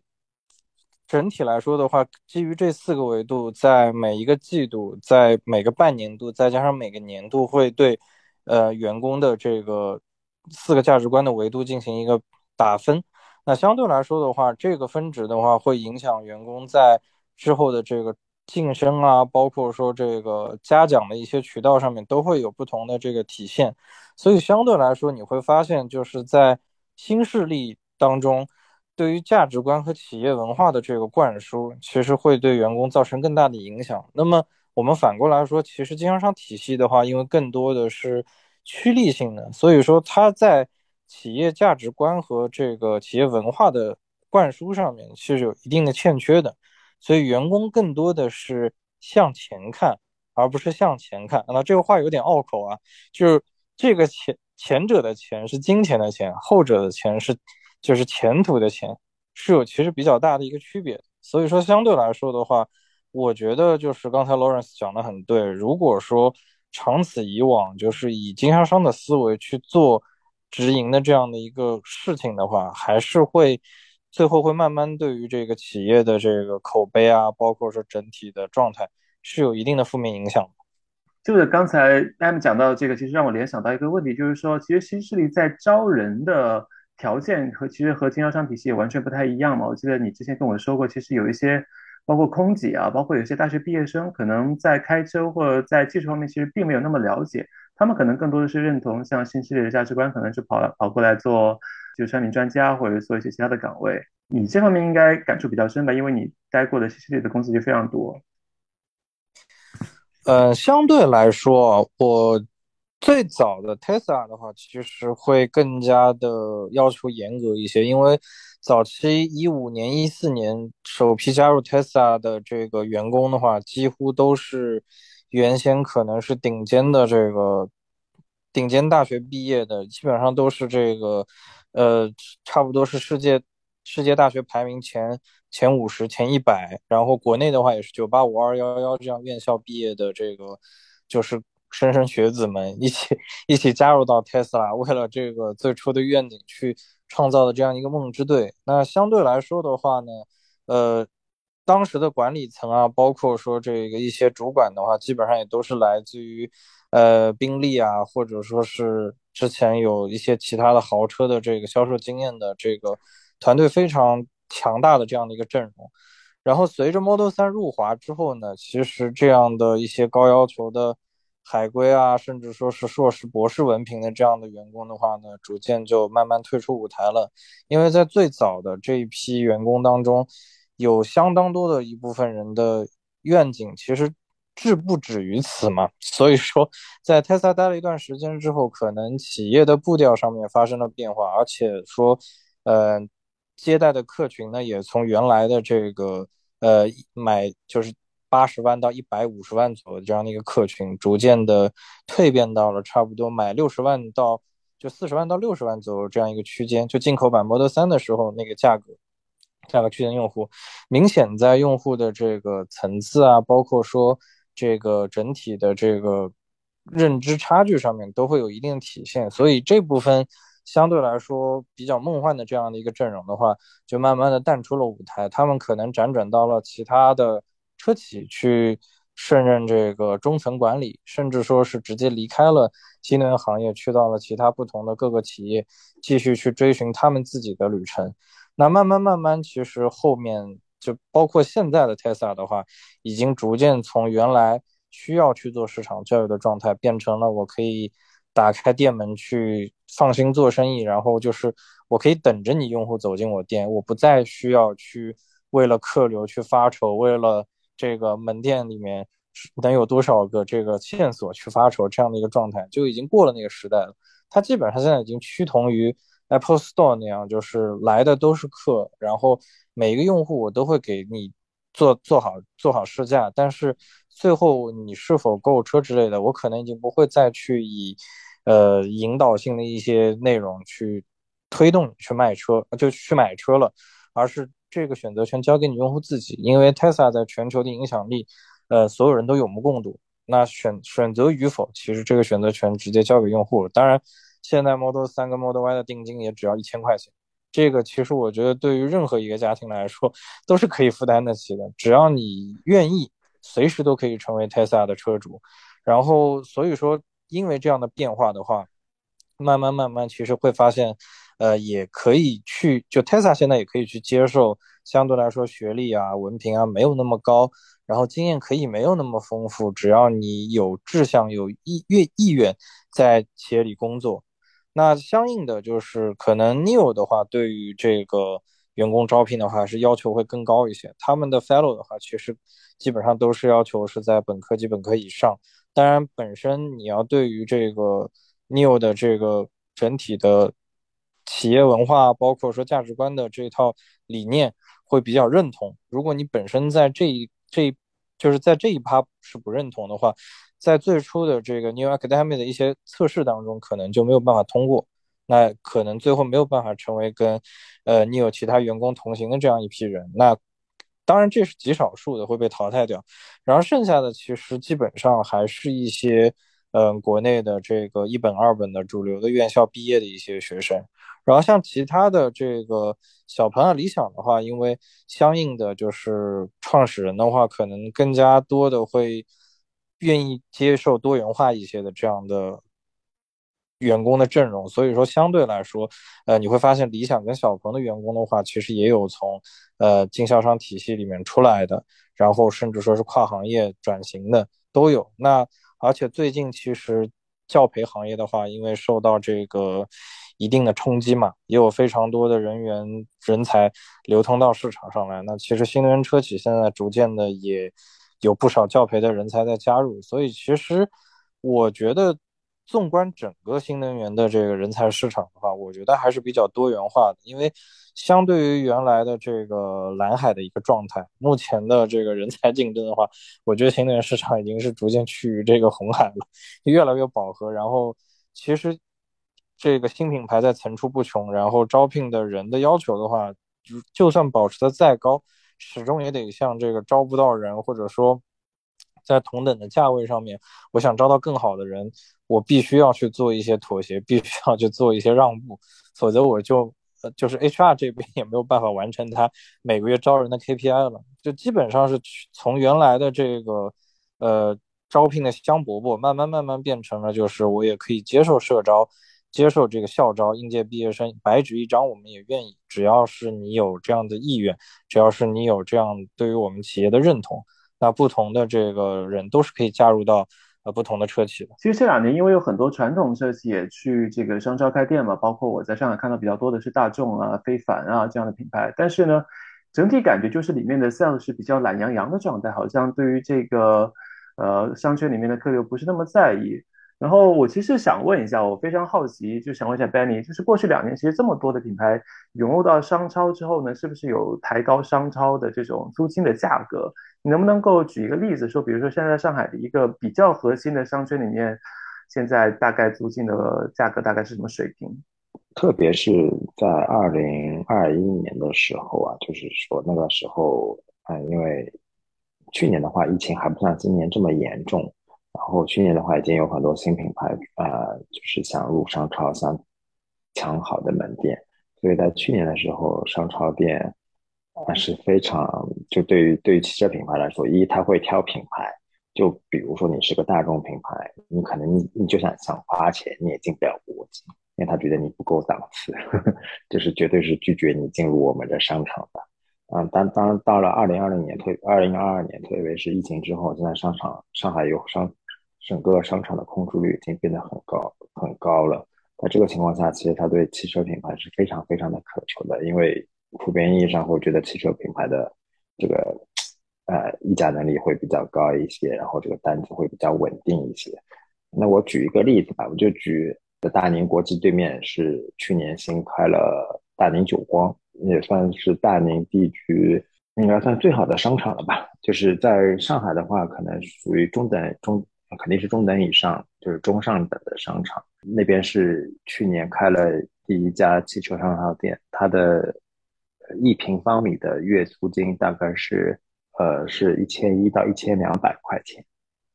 整体来说的话，基于这四个维度，在每一个季度、在每个半年度，再加上每个年度，会对呃员工的这个四个价值观的维度进行一个打分。那相对来说的话，这个分值的话，会影响员工在之后的这个晋升啊，包括说这个嘉奖的一些渠道上面，都会有不同的这个体现。所以相对来说，你会发现就是在新势力当中。对于价值观和企业文化的这个灌输，其实会对员工造成更大的影响。那么我们反过来说，其实经销商体系的话，因为更多的是趋利性的，所以说它在企业价值观和这个企业文化的灌输上面是有一定的欠缺的。所以员工更多的是向前看，而不是向前看。那这个话有点拗口啊，就是这个前前者的钱是金钱的钱，后者的钱是就是前途的钱，是有其实比较大的一个区别。所以说相对来说的话，我觉得就是刚才 Lawrence 讲的很对。如果说长此以往，就是以经销商的思维去做直营的这样的一个事情的话，还是会最后会慢慢对于这个企业的这个口碑啊，包括说整体的状态是有一定的负面影响。就是刚才 M 讲到这个，其实让我联想到一个问题，就是说，其实新势力在招人的条件和其实和经销商体系也完全不太一样嘛。我记得你之前跟我说过，其实有一些包括空姐啊，包括有些大学毕业生，可能在开车或者在技术方面其实并没有那么了解，他们可能更多的是认同像新势力的价值观，可能就跑跑过来做就产品专家或者做一些其他的岗位。你这方面应该感触比较深吧，因为你待过的新势力的公司就非常多。呃，相对来说，我最早的 Tesla 的话，其实会更加的要求严格一些，因为早期一五年、一四年首批加入 Tesla 的这个员工的话，几乎都是原先可能是顶尖的这个顶尖大学毕业的，基本上都是这个呃，差不多是世界世界大学排名前。前五十、前一百，然后国内的话也是九八五、二幺幺这样院校毕业的这个，就是莘莘学子们一起一起加入到 Tesla，为了这个最初的愿景去创造的这样一个梦之队。那相对来说的话呢，呃，当时的管理层啊，包括说这个一些主管的话，基本上也都是来自于呃宾利啊，或者说是之前有一些其他的豪车的这个销售经验的这个团队非常。强大的这样的一个阵容，然后随着 Model 三入华之后呢，其实这样的一些高要求的海归啊，甚至说是硕士、博士文凭的这样的员工的话呢，逐渐就慢慢退出舞台了。因为在最早的这一批员工当中，有相当多的一部分人的愿景其实志不止于此嘛。所以说，在 Tesla 待了一段时间之后，可能企业的步调上面发生了变化，而且说，呃。接待的客群呢，也从原来的这个呃买就是八十万到一百五十万左右这样的一个客群，逐渐的蜕变到了差不多买六十万到就四十万到六十万左右这样一个区间。就进口版 Model 3的时候，那个价格价格区间用户，明显在用户的这个层次啊，包括说这个整体的这个认知差距上面都会有一定体现。所以这部分。相对来说比较梦幻的这样的一个阵容的话，就慢慢的淡出了舞台。他们可能辗转到了其他的车企去胜任这个中层管理，甚至说是直接离开了新能源行业，去到了其他不同的各个企业，继续去追寻他们自己的旅程。那慢慢慢慢，其实后面就包括现在的 Tesla 的话，已经逐渐从原来需要去做市场教育的状态，变成了我可以。打开店门去放心做生意，然后就是我可以等着你用户走进我店，我不再需要去为了客流去发愁，为了这个门店里面能有多少个这个线索去发愁，这样的一个状态就已经过了那个时代了。它基本上现在已经趋同于 Apple Store 那样，就是来的都是客，然后每一个用户我都会给你做做好做好试驾，但是最后你是否购车之类的，我可能已经不会再去以。呃，引导性的一些内容去推动你去卖车，就去买车了，而是这个选择权交给你用户自己。因为 Tesla 在全球的影响力，呃，所有人都有目共睹。那选选择与否，其实这个选择权直接交给用户了。当然，现在 Model 3跟 Model Y 的定金也只要一千块钱，这个其实我觉得对于任何一个家庭来说都是可以负担得起的。只要你愿意，随时都可以成为 Tesla 的车主。然后，所以说。因为这样的变化的话，慢慢慢慢，其实会发现，呃，也可以去，就 Tesla 现在也可以去接受，相对来说学历啊、文凭啊没有那么高，然后经验可以没有那么丰富，只要你有志向、有意愿意愿在企业里工作，那相应的就是可能 New 的话，对于这个员工招聘的话是要求会更高一些。他们的 Fellow 的话，其实基本上都是要求是在本科及本科以上。当然，本身你要对于这个 New 的这个整体的企业文化，包括说价值观的这套理念，会比较认同。如果你本身在这一这，就是在这一趴是不认同的话，在最初的这个 New Academy 的一些测试当中，可能就没有办法通过，那可能最后没有办法成为跟呃 New 其他员工同行的这样一批人。那当然这是极少数的会被淘汰掉，然后剩下的其实基本上还是一些嗯国内的这个一本二本的主流的院校毕业的一些学生。然后像其他的这个小鹏啊、理想的话，因为相应的就是创始人的话，可能更加多的会愿意接受多元化一些的这样的员工的阵容，所以说相对来说，呃，你会发现理想跟小鹏的员工的话，其实也有从呃经销商体系里面出来的，然后甚至说是跨行业转型的都有。那而且最近其实教培行业的话，因为受到这个。一定的冲击嘛，也有非常多的人员人才流通到市场上来。那其实新能源车企现在逐渐的也有不少教培的人才在加入，所以其实我觉得，纵观整个新能源的这个人才市场的话，我觉得还是比较多元化的。因为相对于原来的这个蓝海的一个状态，目前的这个人才竞争的话，我觉得新能源市场已经是逐渐趋于这个红海了，越来越饱和。然后其实。这个新品牌在层出不穷，然后招聘的人的要求的话，就就算保持的再高，始终也得像这个招不到人，或者说在同等的价位上面，我想招到更好的人，我必须要去做一些妥协，必须要去做一些让步，否则我就呃就是 HR 这边也没有办法完成他每个月招人的 KPI 了，就基本上是从原来的这个呃招聘的香饽饽，慢慢慢慢变成了就是我也可以接受社招。接受这个校招应届毕业生白纸一张，我们也愿意。只要是你有这样的意愿，只要是你有这样对于我们企业的认同，那不同的这个人都是可以加入到呃不同的车企的。其实这两年，因为有很多传统车企也去这个商招开店嘛，包括我在上海看到比较多的是大众啊、非凡啊这样的品牌。但是呢，整体感觉就是里面的 sales 是比较懒洋洋的状态，好像对于这个呃商圈里面的客流不是那么在意。然后我其实想问一下，我非常好奇，就想问一下 Benny，就是过去两年其实这么多的品牌涌入到商超之后呢，是不是有抬高商超的这种租金的价格？你能不能够举一个例子，说比如说现在上海的一个比较核心的商圈里面，现在大概租金的价格大概是什么水平？特别是在二零二一年的时候啊，就是说那个时候，啊，因为去年的话疫情还不像今年这么严重。然后去年的话，已经有很多新品牌，呃，就是想入商超，想抢好的门店。所以在去年的时候，商超店啊是非常，就对于对于汽车品牌来说，一他会挑品牌，就比如说你是个大众品牌，你可能你你就想想花钱，你也进不了国际，因为他觉得你不够档次，就是绝对是拒绝你进入我们的商场的。嗯，当当到了二零二零年，特二零二二年，特别是疫情之后，现在商场上海有商。整个商场的空置率已经变得很高很高了，在这个情况下，其实他对汽车品牌是非常非常的渴求的，因为普遍意义上会觉得汽车品牌的这个呃议价能力会比较高一些，然后这个单子会比较稳定一些。那我举一个例子吧，我就举的大宁国际对面是去年新开了大宁久光，也算是大宁地区应该算最好的商场了吧。就是在上海的话，可能属于中等中。肯定是中等以上，就是中上等的商场。那边是去年开了第一家汽车商超店，它的一平方米的月租金大概是呃是一千一到一千两百块钱，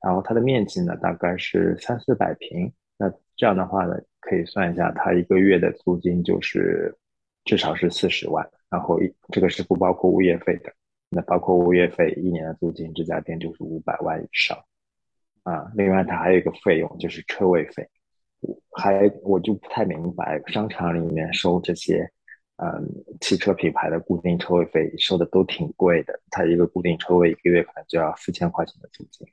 然后它的面积呢大概是三四百平。那这样的话呢，可以算一下，它一个月的租金就是至少是四十万，然后一这个是不包括物业费的。那包括物业费，一年的租金，这家店就是五百万以上。啊，另外它还有一个费用，就是车位费。还我就不太明白，商场里面收这些，嗯，汽车品牌的固定车位费收的都挺贵的。它一个固定车位一个月可能就要四千块钱的租金。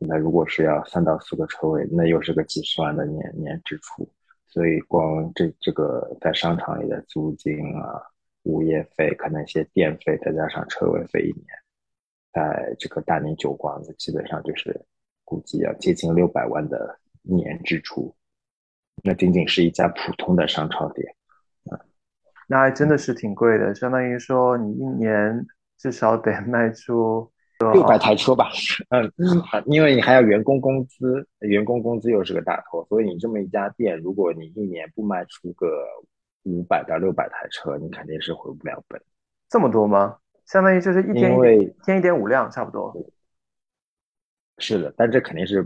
那如果是要三到四个车位，那又是个几十万的年年支出。所以光这这个在商场里的租金啊、物业费，可能一些电费，再加上车位费，一年，在这个大宁酒馆子基本上就是。估计要接近六百万的年支出，那仅仅是一家普通的商超店，嗯，那还真的是挺贵的，相当于说你一年至少得 卖出六百台车吧，嗯，因为你还要员工工资，员工工资又是个大头，所以你这么一家店，如果你一年不卖出个五百到六百台车，你肯定是回不了本。这么多吗？相当于就是一天一天一点五辆，差不多。是的，但这肯定是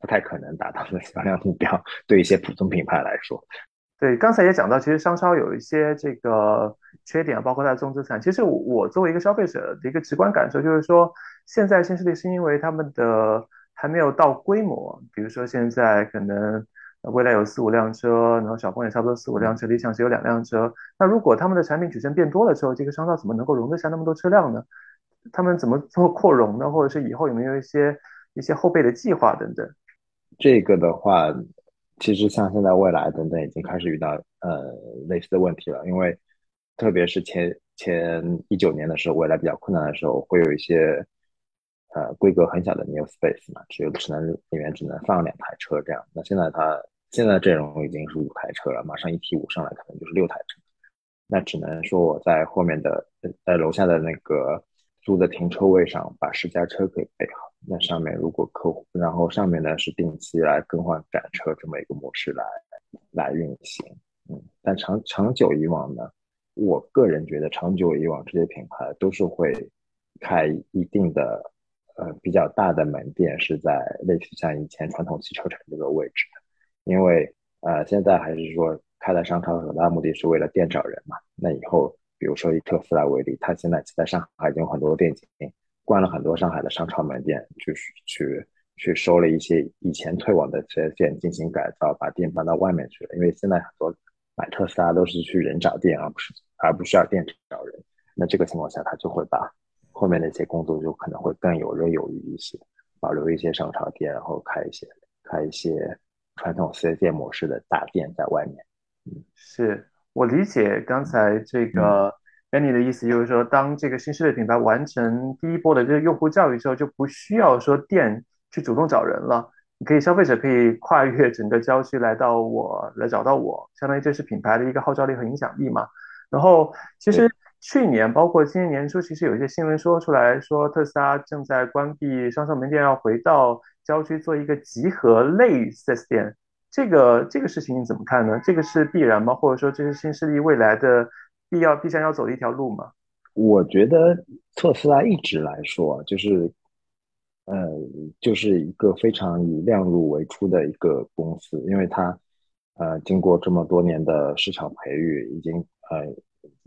不太可能达到的销量目标，对一些普通品牌来说。对，刚才也讲到，其实商超有一些这个缺点，包括它的重资产。其实我作为一个消费者的一个直观感受就是说，现在新势力是因为他们的还没有到规模，比如说现在可能未来有四五辆车，然后小鹏也差不多四五辆车，理想只有两辆车。那如果他们的产品矩阵变多了之后，这个商超怎么能够容得下那么多车辆呢？他们怎么做扩容呢？或者是以后有没有一些一些后备的计划等等？这个的话。其实像现在未来等等已经开始遇到呃类似的问题了，因为特别是前前一九年的时候，未来比较困难的时候，会有一些呃规格很小的 new space 嘛，只有只能里面只能放两台车这样。那现在它现在阵容已经是五台车了，马上一 T 五上来可能就是六台车，那只能说我在后面的在楼下的那个租的停车位上把十家车给备好。那上面如果客户，然后上面呢是定期来更换展车这么一个模式来来运行，嗯，但长长久以往呢，我个人觉得长久以往这些品牌都是会开一定的呃比较大的门店，是在类似像以前传统汽车城这个位置。的，因为呃现在还是说开在商超很大目的是为了店找人嘛，那以后比如说以特斯拉为例，它现在在上海已经有很多店经关了很多上海的商超门店，就是去去收了一些以前退网的这些店进行改造，把店搬到外面去了。因为现在很多买特斯拉都是去人找店，而不是而不需要店找人。那这个情况下，他就会把后面的一些工作就可能会更游刃有余一些，保留一些商超店，然后开一些开一些传统四 S 店模式的大店在外面。嗯，是我理解刚才这个。你的意思就是说，当这个新势力品牌完成第一波的这个用户教育之后，就不需要说店去主动找人了，你可以消费者可以 跨越整个郊区来到我来找到我，相当于这是品牌的一个号召力和影响力嘛。然后其实去年包括今年年初，其实有一些新闻说出来说特斯拉正在关闭商超门店，要回到郊区做一个集合类四 S 店。这个这个事情你怎么看呢？这个是必然吗？或者说这是新势力未来的？必要必将要走的一条路吗？我觉得特斯拉一直来说，就是，呃，就是一个非常以量入为出的一个公司，因为它，呃，经过这么多年的市场培育，已经，呃，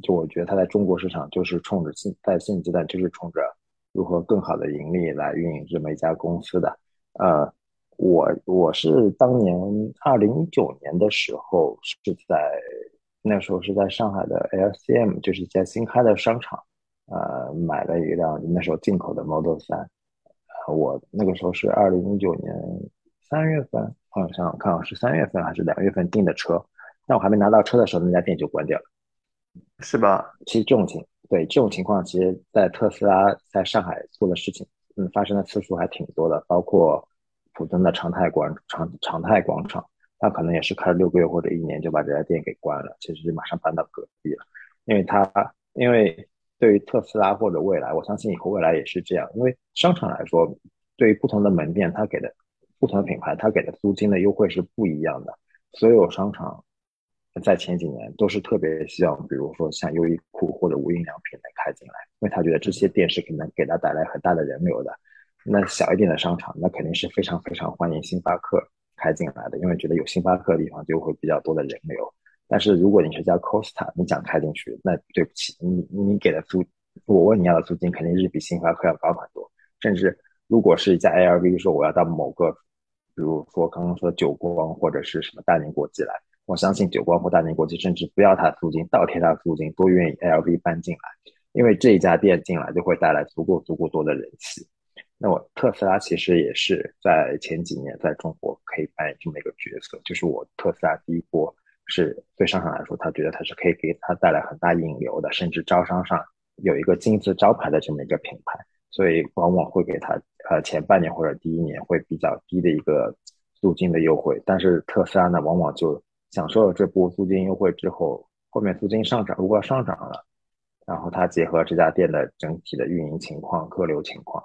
就我觉得它在中国市场就是冲着现在现阶段就是冲着如何更好的盈利来运营这么一家公司的。呃，我我是当年二零一九年的时候是在。那时候是在上海的 LCM，就是一家新开的商场，呃，买了一辆那时候进口的 Model 三，呃，我那个时候是二零一九年三月份，好像看是三月份还是两月份订的车，但我还没拿到车的时候，那家店就关掉了，是吧？其实这种情，对这种情况，其实在特斯拉在上海做的事情，嗯，发生的次数还挺多的，包括浦东的长泰广长长泰广场。他可能也是开了六个月或者一年就把这家店给关了，其实就马上搬到隔壁了，因为他因为对于特斯拉或者未来，我相信以后未来也是这样，因为商场来说，对于不同的门店，他给的不同的品牌，他给的租金的优惠是不一样的。所有商场在前几年都是特别希望，比如说像优衣库或者无印良品能开进来，因为他觉得这些店是可能给他带来很大的人流的。那小一点的商场，那肯定是非常非常欢迎星巴克。开进来的，因为觉得有星巴克的地方就会比较多的人流。但是如果你是家 Costa，你想开进去，那对不起，你你给的租，我问你要的租金肯定是比星巴克要高很多。甚至如果是一家 LV 说我要到某个，比如说刚刚说的九光或者是什么大宁国际来，我相信九光或大宁国际甚至不要他租金，倒贴他租金都愿意 LV 搬进来，因为这一家店进来就会带来足够足够多的人气。那我特斯拉其实也是在前几年在中国可以扮演这么一个角色，就是我特斯拉第一波是对商场来说，他觉得他是可以给他带来很大引流的，甚至招商上有一个金字招牌的这么一个品牌，所以往往会给他呃前半年或者第一年会比较低的一个租金的优惠，但是特斯拉呢，往往就享受了这波租金优惠之后，后面租金上涨如果上涨了，然后它结合这家店的整体的运营情况、客流情况。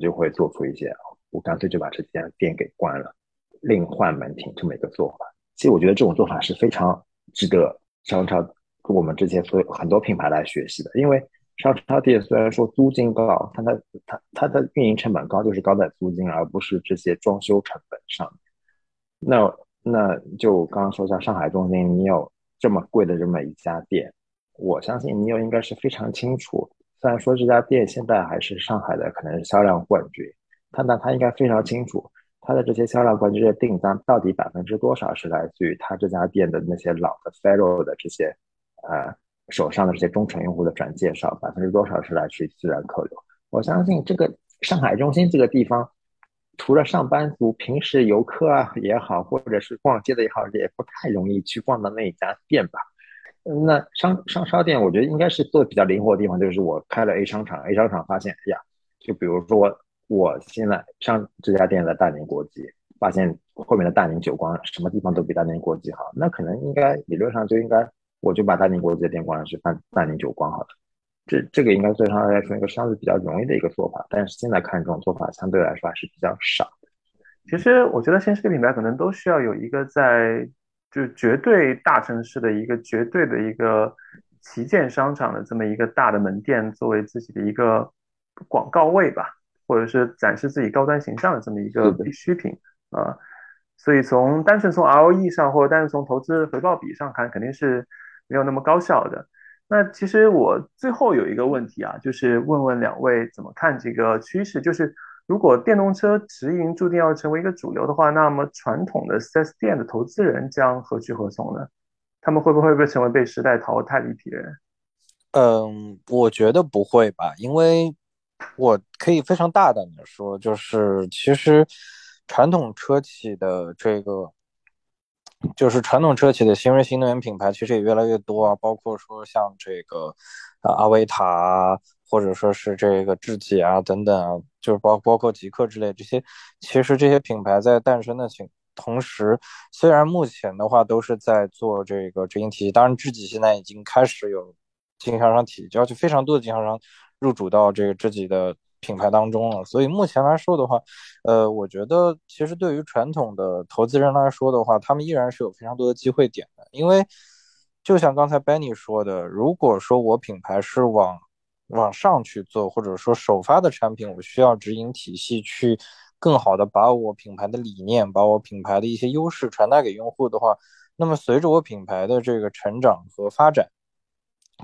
就会做出一些，我干脆就把这家店给关了，另换门庭这么一个做法。其实我觉得这种做法是非常值得商超我们这些所有很多品牌来学习的，因为商超店虽然说租金高，但它它它的运营成本高，就是高在租金，而不是这些装修成本上。那那就刚刚说像上海中心，你有这么贵的这么一家店，我相信你有应该是非常清楚。虽然说这家店现在还是上海的可能是销量冠军，他那他应该非常清楚他的这些销量冠军的订单到底百分之多少是来自于他这家店的那些老的 fellow 的这些呃手上的这些忠诚用户的转介绍，百分之多少是来自于自然客流。我相信这个上海中心这个地方。除了上班族，平时游客啊也好，或者是逛街的也好，也不太容易去逛到那一家店吧。那商商超店，我觉得应该是做的比较灵活的地方，就是我开了 A 商场，A 商场发现，哎呀，就比如说我现在上这家店的大宁国际，发现后面的大宁久光什么地方都比大宁国际好，那可能应该理论上就应该，我就把大宁国际的店关了，去办大宁久光好了。这这个应该对他来说一个相对比较容易的一个做法，但是现在看这种做法相对来说还是比较少。其实我觉得新势力品牌可能都需要有一个在就绝对大城市的一个绝对的一个旗舰商场的这么一个大的门店作为自己的一个广告位吧，或者是展示自己高端形象的这么一个必需品啊。所以从单纯从 ROE 上或者单纯从投资回报比上看，肯定是没有那么高效的。那其实我最后有一个问题啊，就是问问两位怎么看这个趋势？就是如果电动车直营注定要成为一个主流的话，那么传统的 4S 店的投资人将何去何从呢？他们会不会被成为被时代淘汰的一批人？嗯，我觉得不会吧，因为我可以非常大胆的说，就是其实传统车企的这个。就是传统车企的新锐新能源品牌，其实也越来越多啊，包括说像这个，呃，阿维塔，或者说是这个智己啊等等啊，就是包包括极客之类这些，其实这些品牌在诞生的情同时，虽然目前的话都是在做这个直营体系，当然智己现在已经开始有经销商体系，而且非常多的经销商入主到这个智己的。品牌当中了，所以目前来说的话，呃，我觉得其实对于传统的投资人来说的话，他们依然是有非常多的机会点的。因为就像刚才 Benny 说的，如果说我品牌是往往上去做，或者说首发的产品，我需要直营体系去更好的把我品牌的理念、把我品牌的一些优势传达给用户的话，那么随着我品牌的这个成长和发展，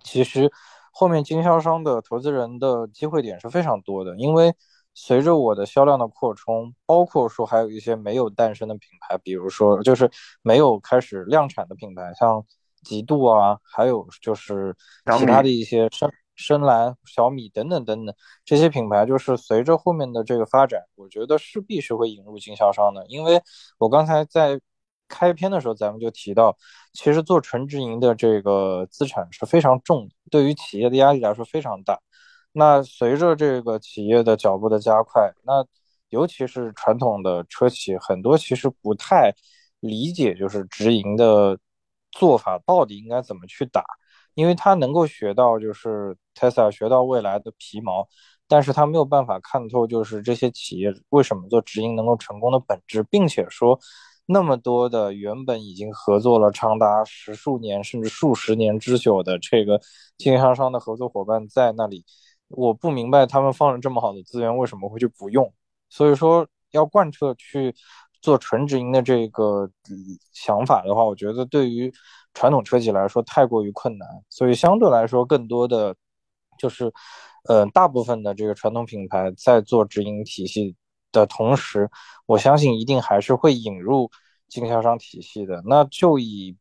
其实。后面经销商的投资人的机会点是非常多的，因为随着我的销量的扩充，包括说还有一些没有诞生的品牌，比如说就是没有开始量产的品牌，像极度啊，还有就是其他的一些深深蓝、小米等等等等这些品牌，就是随着后面的这个发展，我觉得势必是会引入经销商的，因为我刚才在。开篇的时候，咱们就提到，其实做纯直营的这个资产是非常重，对于企业的压力来说非常大。那随着这个企业的脚步的加快，那尤其是传统的车企，很多其实不太理解，就是直营的做法到底应该怎么去打，因为他能够学到就是 Tesla 学到未来的皮毛，但是他没有办法看透，就是这些企业为什么做直营能够成功的本质，并且说。那么多的原本已经合作了长达十数年甚至数十年之久的这个经销商的合作伙伴在那里，我不明白他们放了这么好的资源为什么会去不用。所以说要贯彻去做纯直营的这个想法的话，我觉得对于传统车企来说太过于困难。所以相对来说，更多的就是，呃，大部分的这个传统品牌在做直营体系。的同时，我相信一定还是会引入经销商体系的。那就以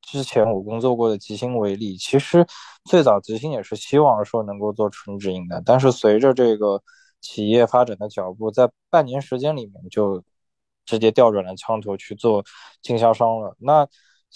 之前我工作过的吉星为例，其实最早吉星也是希望说能够做纯直营的，但是随着这个企业发展的脚步，在半年时间里面就直接调转了枪头去做经销商了。那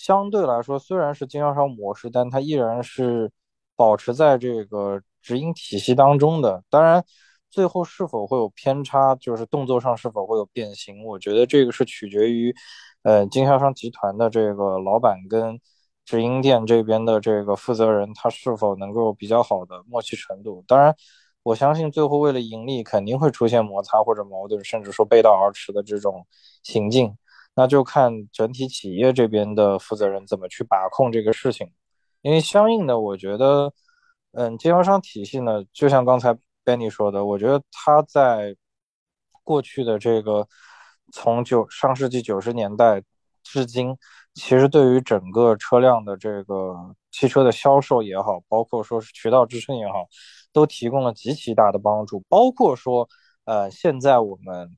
相对来说，虽然是经销商模式，但它依然是保持在这个直营体系当中的。当然。最后是否会有偏差，就是动作上是否会有变形？我觉得这个是取决于，呃，经销商集团的这个老板跟直营店这边的这个负责人，他是否能够比较好的默契程度。当然，我相信最后为了盈利，肯定会出现摩擦或者矛盾，甚至说背道而驰的这种行径。那就看整体企业这边的负责人怎么去把控这个事情。因为相应的，我觉得，嗯，经销商体系呢，就像刚才 Benny 说的，我觉得他在过去的这个从九上世纪九十年代至今，其实对于整个车辆的这个汽车的销售也好，包括说是渠道支撑也好，都提供了极其大的帮助。包括说，呃，现在我们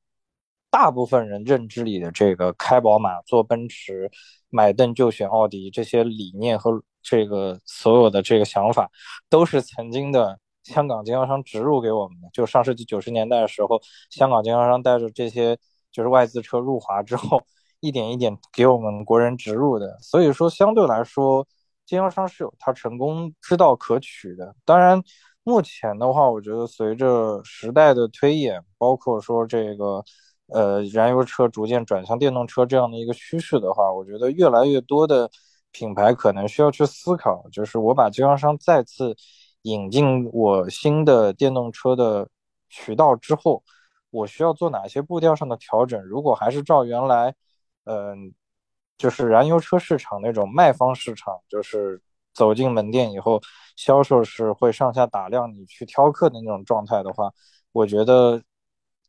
大部分人认知里的这个开宝马、坐奔驰、买凳就选奥迪这些理念和这个所有的这个想法，都是曾经的香港经销商植入给我们的。就上世纪九十年代的时候，香港经销商带着这些就是外资车入华之后，一点一点给我们国人植入的。所以说，相对来说，经销商是有它成功之道可取的。当然，目前的话，我觉得随着时代的推演，包括说这个呃燃油车逐渐转向电动车这样的一个趋势的话，我觉得越来越多的。品牌可能需要去思考，就是我把经销商再次引进我新的电动车的渠道之后，我需要做哪些步调上的调整？如果还是照原来，嗯，就是燃油车市场那种卖方市场，就是走进门店以后，销售是会上下打量你去挑客的那种状态的话，我觉得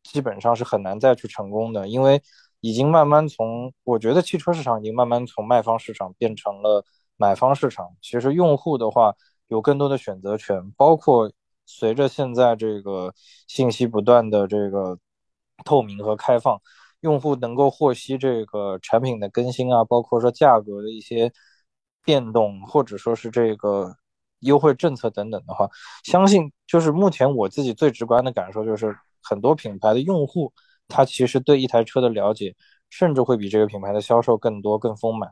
基本上是很难再去成功的，因为。已经慢慢从，我觉得汽车市场已经慢慢从卖方市场变成了买方市场。其实用户的话有更多的选择权，包括随着现在这个信息不断的这个透明和开放，用户能够获悉这个产品的更新啊，包括说价格的一些变动，或者说是这个优惠政策等等的话，相信就是目前我自己最直观的感受就是很多品牌的用户。他其实对一台车的了解，甚至会比这个品牌的销售更多、更丰满，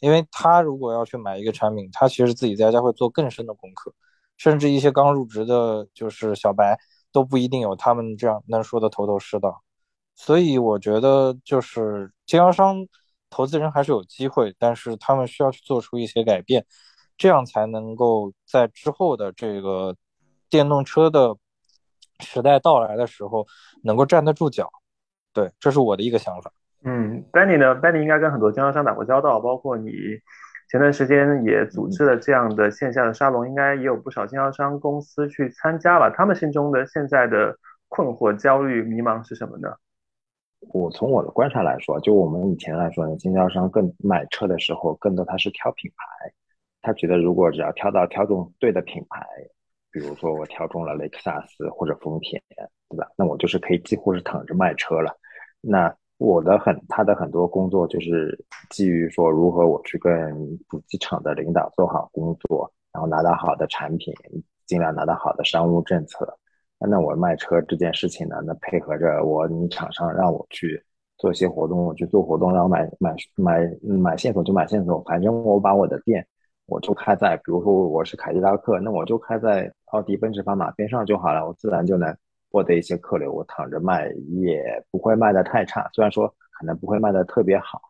因为他如果要去买一个产品，他其实自己在家会做更深的功课，甚至一些刚入职的，就是小白都不一定有他们这样能说的头头是道。所以我觉得，就是经销商、投资人还是有机会，但是他们需要去做出一些改变，这样才能够在之后的这个电动车的时代到来的时候，能够站得住脚。对，这是我的一个想法。嗯，Benny 呢？Benny 应该跟很多经销商打过交道，包括你前段时间也组织了这样的线下的沙龙，应该也有不少经销商公司去参加了。他们心中的现在的困惑、焦虑、迷茫是什么呢？我从我的观察来说，就我们以前来说呢，经销商更买车的时候，更多他是挑品牌，他觉得如果只要挑到挑中对的品牌，比如说我挑中了雷克萨斯或者丰田，对吧？那我就是可以几乎是躺着卖车了。那我的很，他的很多工作就是基于说如何我去跟主机厂的领导做好工作，然后拿到好的产品，尽量拿到好的商务政策。那我卖车这件事情呢，那配合着我你厂商让我去做一些活动，我去做活动，然后买买买买线索就买线索，反正我把我的店我就开在，比如说我是凯迪拉克，那我就开在奥迪、奔驰、宝马边上就好了，我自然就能。获得一些客流，我躺着卖也不会卖的太差，虽然说可能不会卖的特别好。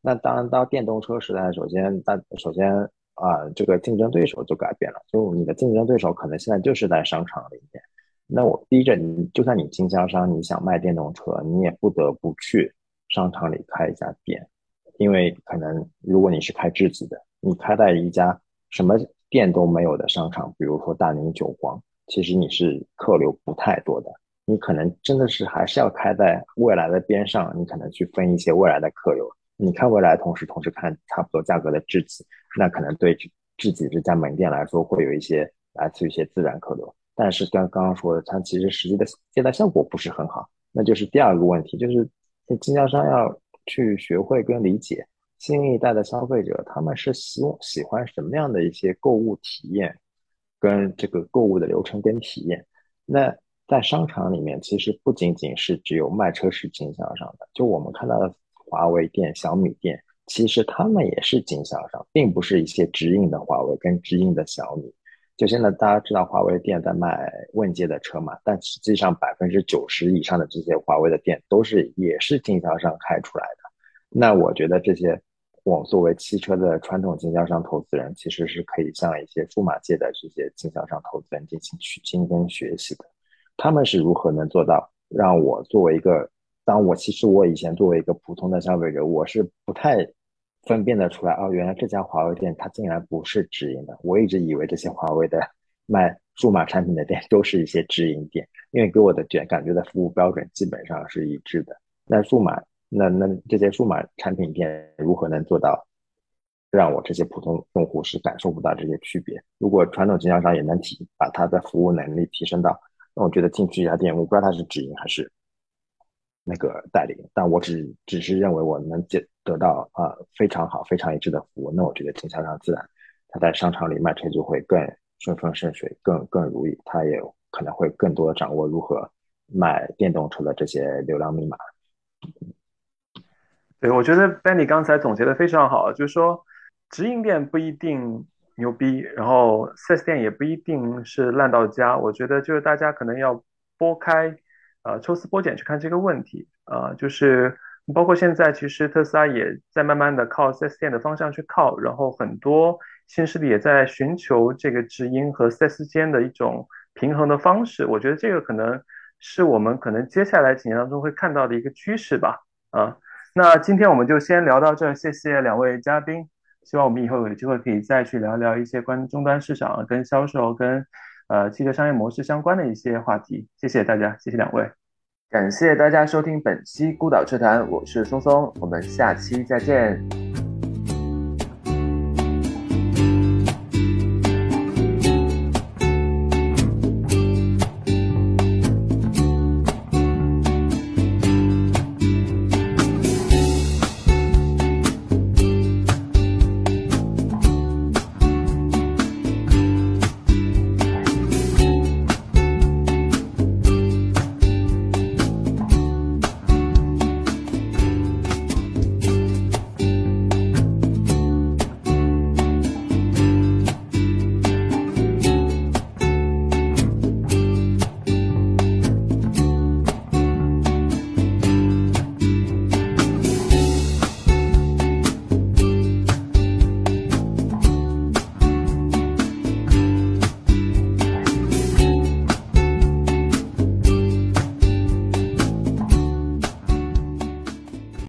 那当然到电动车时代，首先，但首先啊，这个竞争对手就改变了，就你的竞争对手可能现在就是在商场里面。那我逼着你，就算你经销商，你想卖电动车，你也不得不去商场里开一家店，因为可能如果你是开智己的，你开在一家什么店都没有的商场，比如说大宁久光。其实你是客流不太多的，你可能真的是还是要开在未来的边上，你可能去分一些未来的客流。你看未来，同时同时看差不多价格的智己，那可能对智己这家门店来说会有一些来自于一些自然客流。但是刚刚说的，它其实实际的接待效果不是很好，那就是第二个问题，就是经销商要去学会跟理解新一代的消费者，他们是喜喜欢什么样的一些购物体验。跟这个购物的流程跟体验，那在商场里面，其实不仅仅是只有卖车是经销商的，就我们看到的华为店、小米店，其实他们也是经销商，并不是一些直营的华为跟直营的小米。就现在大家知道华为店在卖问界的车嘛，但实际上百分之九十以上的这些华为的店都是也是经销商开出来的。那我觉得这些。我作为汽车的传统经销商投资人，其实是可以向一些数码界的这些经销商投资人进行取经跟学习的。他们是如何能做到让我作为一个，当我其实我以前作为一个普通的消费者，我是不太分辨得出来哦，原来这家华为店它竟然不是直营的，我一直以为这些华为的 卖数码产品的店都是一些直营店，因为给我的觉感觉的服务标准基本上是一致的。那数码那那这些数码产品店如何能做到？让我这些普通用户是感受不到这些区别。如果传统经销商也能提把他的服务能力提升到，那我觉得进去一家店，我不知道他是直营还是那个代理，但我只只是认为我能接得到啊非常好、非常一致的服务，那我觉得经销商自然他在商场里卖车就会更顺风顺水、更更如意，他也可能会更多掌握如何卖电动车的这些流量密码。我觉得 Benny 刚才总结的非常好，就是说。直营店不一定牛逼，然后 4S 店也不一定是烂到家。我觉得就是大家可能要拨开，呃，抽丝剥茧去看这个问题。呃，就是包括现在，其实特斯拉也在慢慢的靠 4S 店的方向去靠，然后很多新势力也在寻求这个直营和 4S 间的一种平衡的方式。我觉得这个可能是我们可能接下来几年当中会看到的一个趋势吧。啊，那今天我们就先聊到这，谢谢两位嘉宾。希望我们以后有机会可以再去聊聊一些关于终端市场、跟销售、跟呃汽车商业模式相关的一些话题。谢谢大家，谢谢两位，感谢大家收听本期孤岛车谈，我是松松，我们下期再见。